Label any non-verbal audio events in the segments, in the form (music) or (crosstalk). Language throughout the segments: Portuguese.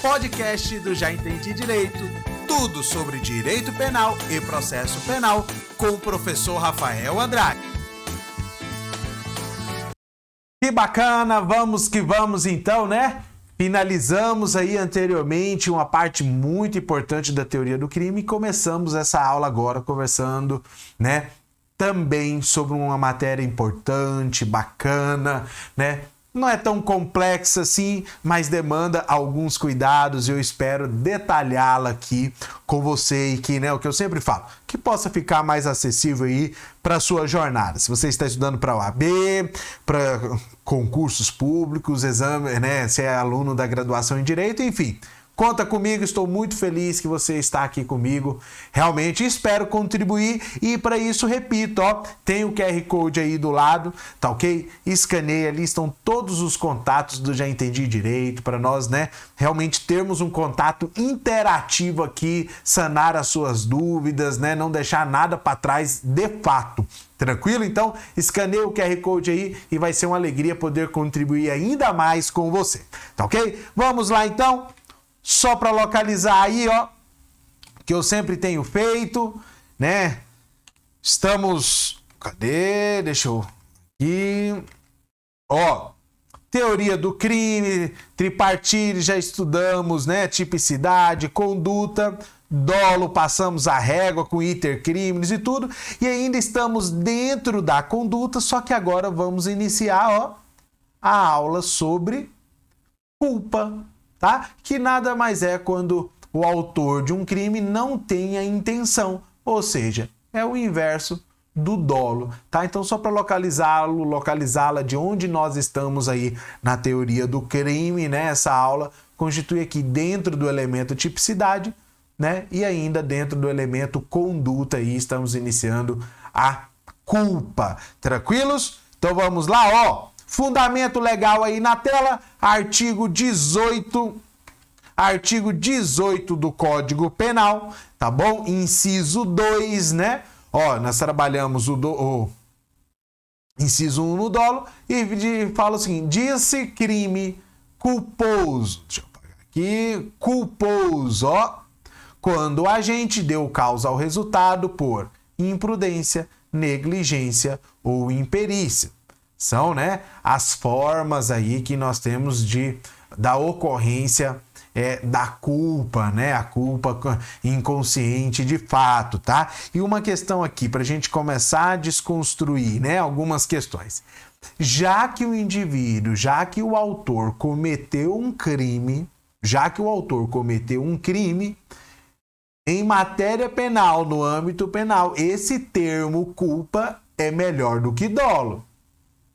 podcast do Já Entendi Direito. Tudo sobre direito penal e processo penal com o professor Rafael Andrade. Que bacana, vamos que vamos então, né? Finalizamos aí anteriormente uma parte muito importante da teoria do crime e começamos essa aula agora conversando, né, também sobre uma matéria importante, bacana, né? Não é tão complexa assim, mas demanda alguns cuidados e eu espero detalhá-la aqui com você e que, né, o que eu sempre falo, que possa ficar mais acessível aí para sua jornada. Se você está estudando para OAB, para concursos públicos, exame, né, se é aluno da graduação em direito, enfim, Conta comigo, estou muito feliz que você está aqui comigo. Realmente espero contribuir e para isso, repito, ó, tem o QR Code aí do lado, tá ok? Escaneia ali, estão todos os contatos do Já Entendi Direito para nós, né? Realmente termos um contato interativo aqui, sanar as suas dúvidas, né? Não deixar nada para trás de fato. Tranquilo? Então, escaneia o QR Code aí e vai ser uma alegria poder contribuir ainda mais com você. Tá ok? Vamos lá então só para localizar aí, ó, que eu sempre tenho feito, né? Estamos, cadê? Deixa eu aqui. Ó, teoria do crime, tripartite, já estudamos, né? Tipicidade, conduta, dolo, passamos a régua com intercrimes e tudo, e ainda estamos dentro da conduta, só que agora vamos iniciar, ó, a aula sobre culpa tá? Que nada mais é quando o autor de um crime não tem a intenção, ou seja, é o inverso do dolo, tá? Então só para localizá-lo, localizá-la de onde nós estamos aí na teoria do crime, né? Essa aula constitui aqui dentro do elemento tipicidade, né? E ainda dentro do elemento conduta aí estamos iniciando a culpa. Tranquilos? Então vamos lá, ó. Fundamento legal aí na tela, artigo 18, artigo 18 do Código Penal, tá bom? Inciso 2, né? Ó, nós trabalhamos o, do, o inciso 1 no dolo e de, fala o seguinte: disse crime culposo. Deixa eu apagar aqui. Culposo, ó. Quando o agente deu causa ao resultado por imprudência, negligência ou imperícia são né, as formas aí que nós temos de da ocorrência é, da culpa, né? A culpa inconsciente de fato, tá? E uma questão aqui para a gente começar a desconstruir, né? Algumas questões. Já que o indivíduo, já que o autor cometeu um crime, já que o autor cometeu um crime, em matéria penal, no âmbito penal, esse termo culpa é melhor do que dolo.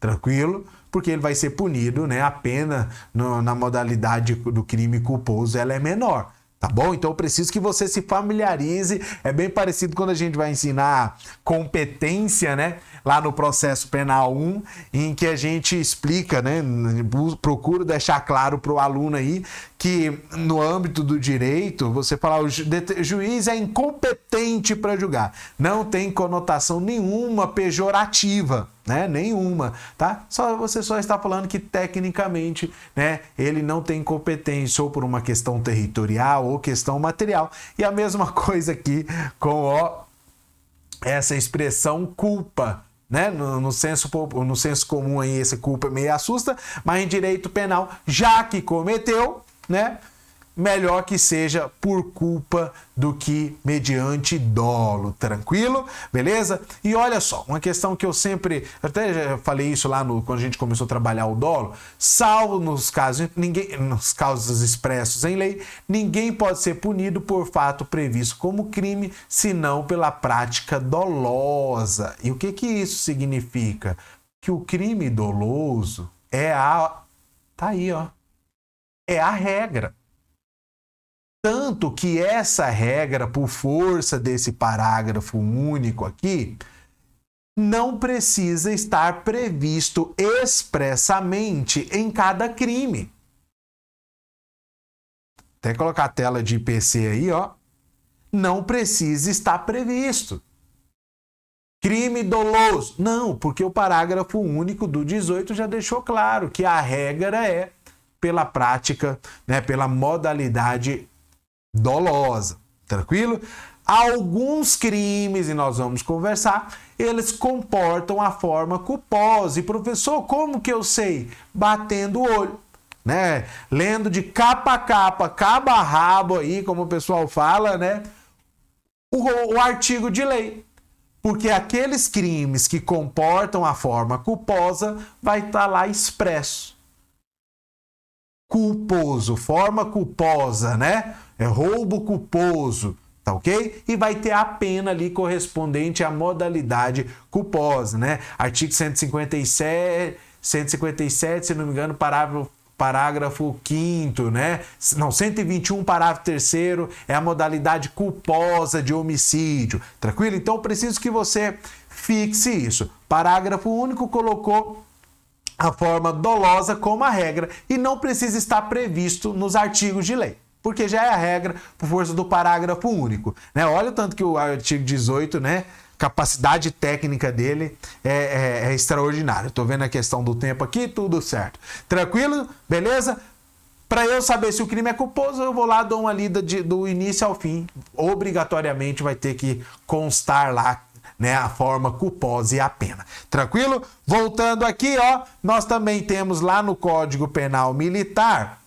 Tranquilo? Porque ele vai ser punido, né? A pena no, na modalidade do crime culposo ela é menor. Tá bom? Então eu preciso que você se familiarize. É bem parecido quando a gente vai ensinar competência, né? Lá no processo penal 1, em que a gente explica, né? Procuro deixar claro para o aluno aí que no âmbito do direito, você falar o juiz é incompetente para julgar. Não tem conotação nenhuma pejorativa né? Nenhuma, tá? Só você só está falando que tecnicamente, né, ele não tem competência ou por uma questão territorial ou questão material. E a mesma (laughs) coisa aqui com ó, essa expressão culpa, né? No, no, senso, no senso comum aí, esse culpa meio assusta, mas em direito penal, já que cometeu, né? Melhor que seja por culpa do que mediante dolo, tranquilo? Beleza? E olha só, uma questão que eu sempre, até já falei isso lá no quando a gente começou a trabalhar o dolo, salvo nos casos, ninguém, nos casos expressos em lei, ninguém pode ser punido por fato previsto como crime, senão pela prática dolosa. E o que que isso significa? Que o crime doloso é a tá aí, ó. É a regra. Tanto que essa regra, por força desse parágrafo único aqui, não precisa estar previsto expressamente em cada crime. Até colocar a tela de IPC aí, ó. Não precisa estar previsto. Crime doloso. Não, porque o parágrafo único do 18 já deixou claro que a regra é pela prática, né, pela modalidade dolosa. Tranquilo? Alguns crimes, e nós vamos conversar, eles comportam a forma culposa. E professor, como que eu sei? Batendo o olho. Né? Lendo de capa a capa, cabo a rabo aí, como o pessoal fala, né? O, o artigo de lei. Porque aqueles crimes que comportam a forma culposa vai estar tá lá expresso. Culposo, forma culposa, né? É roubo culposo tá ok? E vai ter a pena ali correspondente à modalidade culposa, né? Artigo 157, 157, se não me engano, parágrafo parágrafo 5 né? Não, 121, parágrafo 3 é a modalidade culposa de homicídio. Tranquilo? Então preciso que você fixe isso. Parágrafo único colocou a forma dolosa como a regra e não precisa estar previsto nos artigos de lei porque já é a regra por força do parágrafo único. Né? Olha o tanto que o artigo 18, né? Capacidade técnica dele é, é, é extraordinária. Estou vendo a questão do tempo aqui, tudo certo. Tranquilo? Beleza? Para eu saber se o crime é culposo, eu vou lá, dou uma lida de, do início ao fim. Obrigatoriamente vai ter que constar lá né, a forma culposa e a pena. Tranquilo? Voltando aqui, ó, nós também temos lá no Código Penal Militar,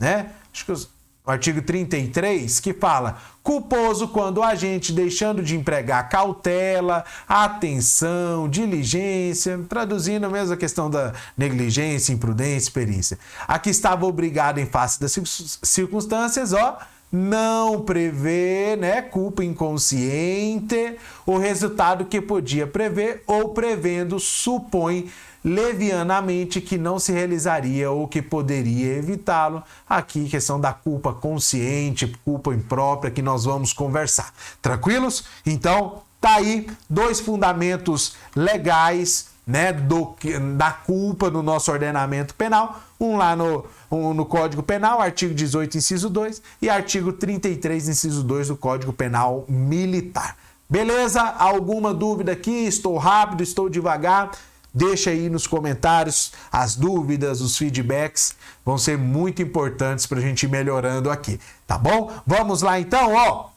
né? Acho que os, o artigo 33, que fala: culposo quando o agente, deixando de empregar cautela, atenção, diligência, traduzindo mesmo a questão da negligência, imprudência, perícia. Aqui estava obrigado, em face das circunstâncias, ó, não prevê, né, culpa inconsciente, o resultado que podia prever ou prevendo supõe levianamente que não se realizaria ou que poderia evitá-lo. Aqui, questão da culpa consciente, culpa imprópria, que nós vamos conversar. Tranquilos? Então, tá aí dois fundamentos legais né, do, da culpa no nosso ordenamento penal. Um lá no, um no Código Penal, artigo 18, inciso 2, e artigo 33, inciso 2 do Código Penal Militar. Beleza? Alguma dúvida aqui? Estou rápido, estou devagar. Deixa aí nos comentários as dúvidas, os feedbacks, vão ser muito importantes para a gente ir melhorando aqui, tá bom? Vamos lá então, ó.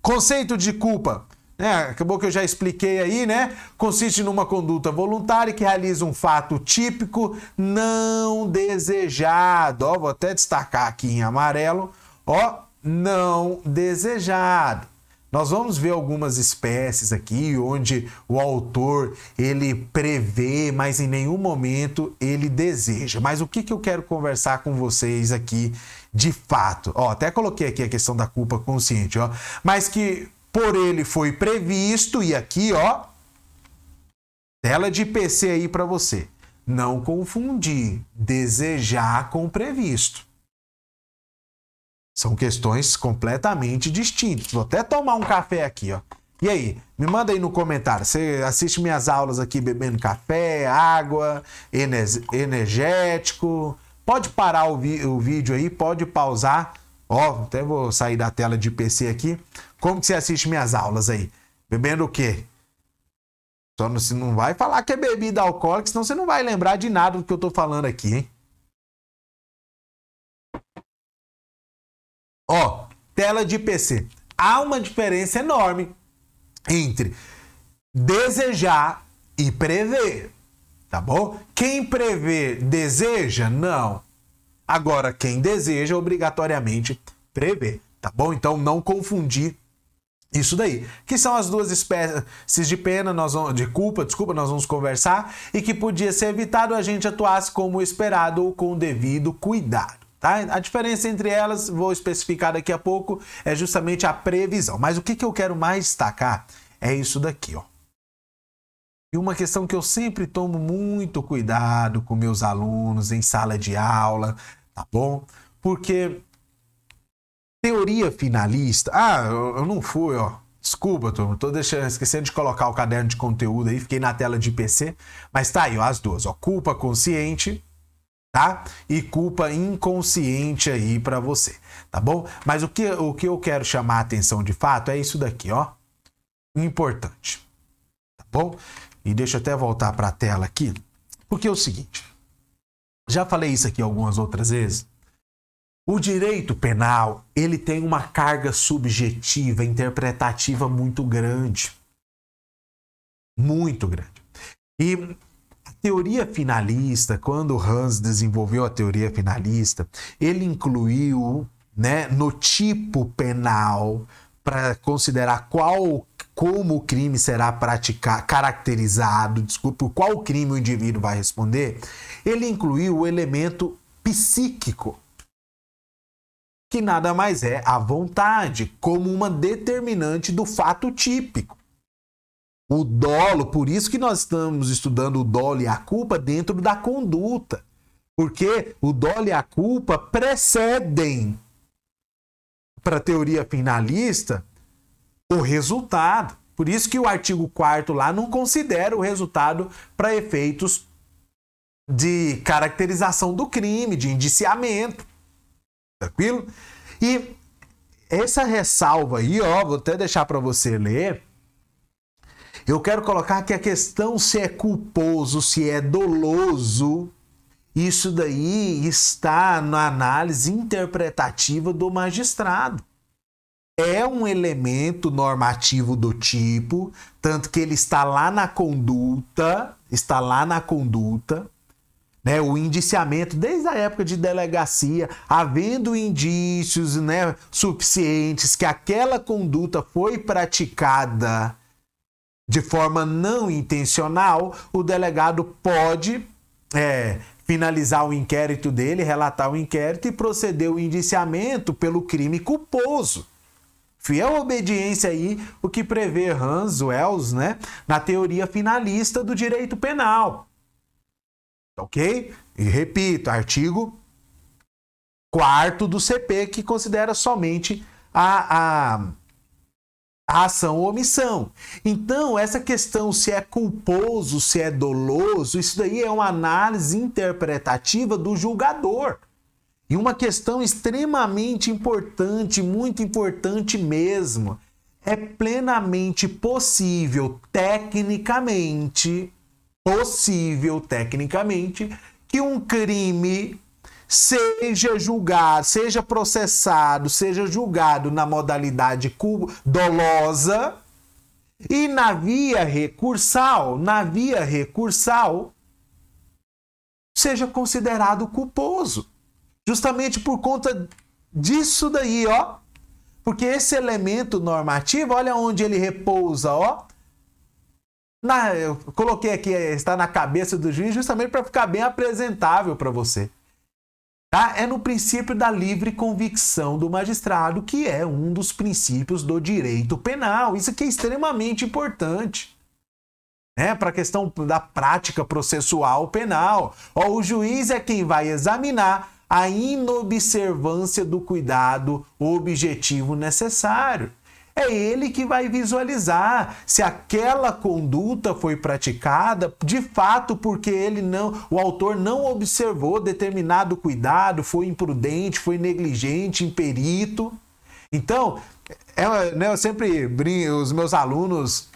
Conceito de culpa. né? acabou que eu já expliquei aí, né? Consiste numa conduta voluntária que realiza um fato típico não desejado. Ó, vou até destacar aqui em amarelo, ó, não desejado. Nós vamos ver algumas espécies aqui onde o autor ele prevê, mas em nenhum momento ele deseja. Mas o que, que eu quero conversar com vocês aqui de fato? Ó, até coloquei aqui a questão da culpa consciente, ó, mas que por ele foi previsto e aqui, ó, tela de PC aí para você. Não confundir desejar com previsto. São questões completamente distintas. Vou até tomar um café aqui, ó. E aí, me manda aí no comentário. Você assiste minhas aulas aqui bebendo café, água, energético. Pode parar o, o vídeo aí, pode pausar. Ó, até vou sair da tela de PC aqui. Como que você assiste minhas aulas aí? Bebendo o quê? Só não, você não vai falar que é bebida alcoólica, senão você não vai lembrar de nada do que eu tô falando aqui, hein? Ó, tela de PC. Há uma diferença enorme entre desejar e prever, tá bom? Quem prevê deseja? Não. Agora, quem deseja obrigatoriamente prevê, tá bom? Então não confundir isso daí, que são as duas espécies de pena, nós vamos, de culpa, desculpa, nós vamos conversar, e que podia ser evitado a gente atuasse como esperado ou com devido cuidado. Tá? A diferença entre elas, vou especificar daqui a pouco, é justamente a previsão. Mas o que, que eu quero mais destacar é isso daqui, ó. E uma questão que eu sempre tomo muito cuidado com meus alunos em sala de aula, tá bom? Porque teoria finalista. Ah, eu, não fui, ó. Desculpa, turma, tô deixando, esquecendo de colocar o caderno de conteúdo aí, fiquei na tela de PC, mas tá aí, ó, as duas, ó, culpa consciente tá? E culpa inconsciente aí para você, tá bom? Mas o que, o que eu quero chamar a atenção de fato é isso daqui, ó. Importante. Tá bom? E deixa eu até voltar para a tela aqui, porque é o seguinte. Já falei isso aqui algumas outras vezes. O direito penal, ele tem uma carga subjetiva, interpretativa muito grande. Muito grande. E teoria finalista, quando Hans desenvolveu a teoria finalista, ele incluiu, né, no tipo penal para considerar qual como o crime será praticado, caracterizado, desculpe, qual crime o indivíduo vai responder, ele incluiu o elemento psíquico, que nada mais é a vontade, como uma determinante do fato típico. O dolo, por isso que nós estamos estudando o dolo e a culpa dentro da conduta. Porque o dolo e a culpa precedem, para a teoria finalista, o resultado. Por isso que o artigo 4 lá não considera o resultado para efeitos de caracterização do crime, de indiciamento. Tranquilo? E essa ressalva aí, ó, vou até deixar para você ler. Eu quero colocar que a questão se é culposo, se é doloso, isso daí está na análise interpretativa do magistrado. É um elemento normativo do tipo, tanto que ele está lá na conduta, está lá na conduta, né, o indiciamento desde a época de delegacia, havendo indícios, né, suficientes que aquela conduta foi praticada de forma não intencional, o delegado pode é, finalizar o inquérito dele, relatar o inquérito e proceder o indiciamento pelo crime culposo. Fiel obediência aí o que prevê Hans Wells, né, na teoria finalista do direito penal. Ok? E repito, artigo 4 do CP, que considera somente a, a, ação ou omissão. Então, essa questão se é culposo, se é doloso, isso daí é uma análise interpretativa do julgador. E uma questão extremamente importante, muito importante mesmo, é plenamente possível tecnicamente, possível tecnicamente, que um crime seja julgado, seja processado, seja julgado na modalidade dolosa e na via recursal, na via recursal, seja considerado culposo. Justamente por conta disso daí, ó. Porque esse elemento normativo, olha onde ele repousa, ó. Na, eu coloquei aqui, está na cabeça do juiz, justamente para ficar bem apresentável para você. Tá? É no princípio da livre convicção do magistrado, que é um dos princípios do direito penal. Isso aqui é extremamente importante. Né? Para a questão da prática processual penal. Ó, o juiz é quem vai examinar a inobservância do cuidado objetivo necessário. É ele que vai visualizar se aquela conduta foi praticada de fato porque ele não, o autor não observou determinado cuidado, foi imprudente, foi negligente, imperito. Então, é, né, eu sempre brinco, os meus alunos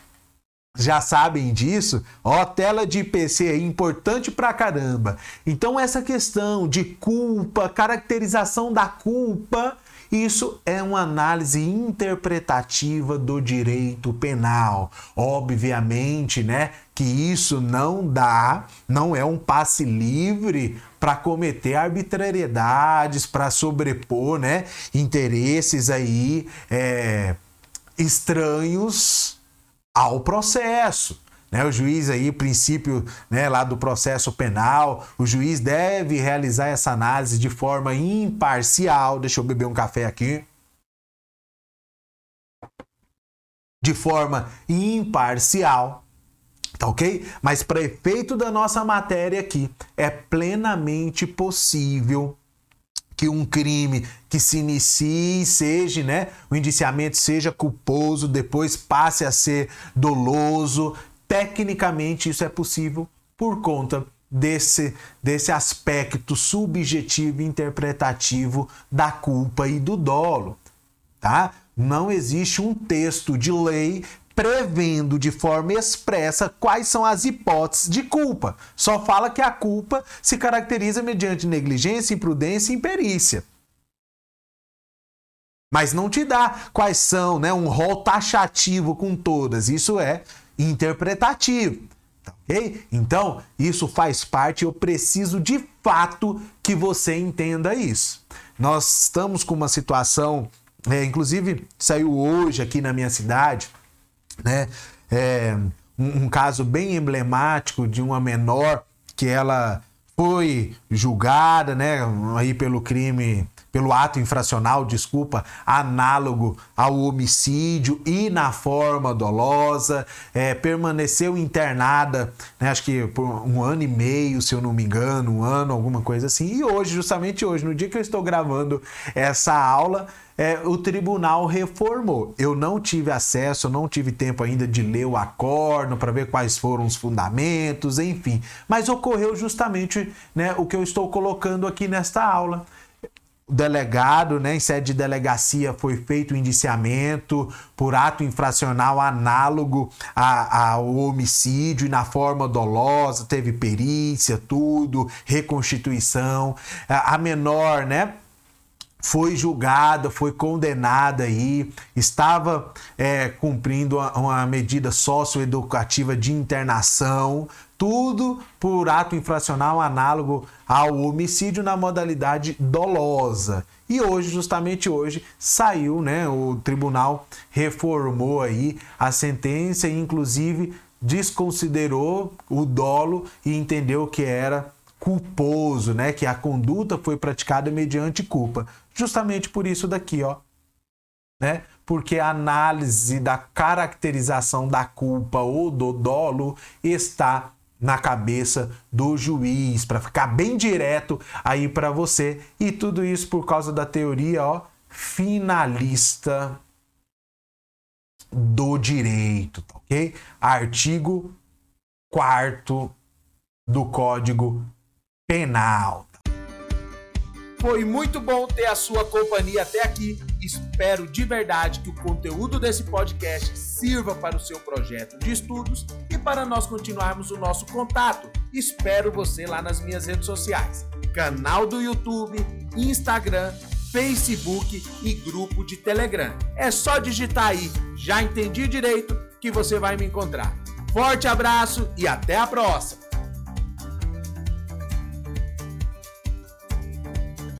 já sabem disso, ó, tela de IPC é importante pra caramba. Então essa questão de culpa, caracterização da culpa, isso é uma análise interpretativa do direito penal. Obviamente, né, que isso não dá, não é um passe livre para cometer arbitrariedades, para sobrepor, né, interesses aí é, estranhos ao processo. Né? O juiz aí, princípio né, lá do processo penal, o juiz deve realizar essa análise de forma imparcial. Deixa eu beber um café aqui. De forma imparcial. Tá ok? Mas para efeito da nossa matéria aqui, é plenamente possível que um crime que se inicie seja, né, o indiciamento seja culposo, depois passe a ser doloso. Tecnicamente isso é possível por conta desse, desse aspecto subjetivo interpretativo da culpa e do dolo, tá? Não existe um texto de lei prevendo de forma expressa quais são as hipóteses de culpa. Só fala que a culpa se caracteriza mediante negligência, imprudência e imperícia. Mas não te dá quais são, né, um rol taxativo com todas. Isso é interpretativo. Tá ok? Então, isso faz parte, eu preciso de fato que você entenda isso. Nós estamos com uma situação, é, inclusive saiu hoje aqui na minha cidade, né? É, um, um caso bem emblemático de uma menor que ela foi julgada, né, aí pelo crime, pelo ato infracional, desculpa, análogo ao homicídio e na forma dolosa, é, permaneceu internada, né, acho que por um ano e meio, se eu não me engano, um ano, alguma coisa assim. E hoje, justamente hoje, no dia que eu estou gravando essa aula, é, o tribunal reformou. Eu não tive acesso, não tive tempo ainda de ler o acordo para ver quais foram os fundamentos, enfim. Mas ocorreu justamente né, o que eu estou colocando aqui nesta aula. O delegado, né, em sede de delegacia, foi feito o indiciamento por ato infracional análogo ao homicídio e na forma dolosa, teve perícia, tudo, reconstituição. A menor, né, foi julgada, foi condenada aí, estava é, cumprindo uma, uma medida socioeducativa de internação, tudo por ato infracional análogo ao homicídio na modalidade dolosa. E hoje, justamente hoje, saiu, né? O tribunal reformou aí a sentença e, inclusive, desconsiderou o dolo e entendeu que era culposo, né? Que a conduta foi praticada mediante culpa. Justamente por isso daqui, ó. Né? Porque a análise da caracterização da culpa ou do dolo está na cabeça do juiz, para ficar bem direto aí para você. E tudo isso por causa da teoria, ó, finalista do direito, tá ok? Artigo 4 do Código Penal. Foi muito bom ter a sua companhia até aqui. Espero de verdade que o conteúdo desse podcast sirva para o seu projeto de estudos para nós continuarmos o nosso contato. Espero você lá nas minhas redes sociais: canal do YouTube, Instagram, Facebook e grupo de Telegram. É só digitar aí, já entendi direito, que você vai me encontrar. Forte abraço e até a próxima!